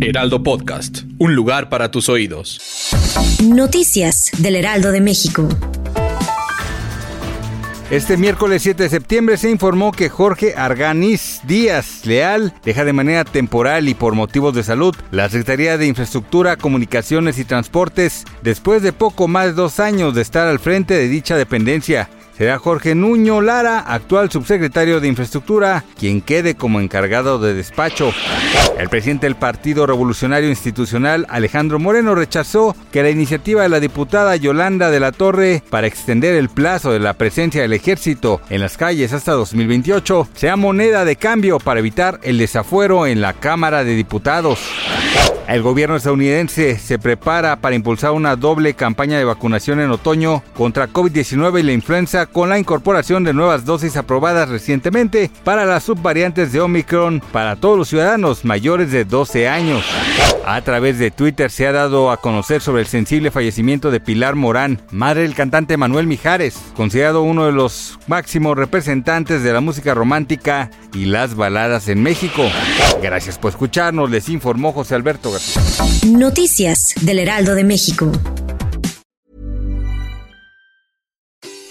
Heraldo Podcast, un lugar para tus oídos. Noticias del Heraldo de México. Este miércoles 7 de septiembre se informó que Jorge Arganiz Díaz Leal deja de manera temporal y por motivos de salud la Secretaría de Infraestructura, Comunicaciones y Transportes después de poco más de dos años de estar al frente de dicha dependencia será Jorge Nuño Lara, actual subsecretario de Infraestructura, quien quede como encargado de despacho. El presidente del Partido Revolucionario Institucional, Alejandro Moreno, rechazó que la iniciativa de la diputada Yolanda de la Torre para extender el plazo de la presencia del ejército en las calles hasta 2028 sea moneda de cambio para evitar el desafuero en la Cámara de Diputados. El gobierno estadounidense se prepara para impulsar una doble campaña de vacunación en otoño contra COVID-19 y la influenza con la incorporación de nuevas dosis aprobadas recientemente para las subvariantes de Omicron para todos los ciudadanos mayores de 12 años. A través de Twitter se ha dado a conocer sobre el sensible fallecimiento de Pilar Morán, madre del cantante Manuel Mijares, considerado uno de los máximos representantes de la música romántica y las baladas en México. Gracias por escucharnos, les informó José Alberto García. Noticias del Heraldo de México.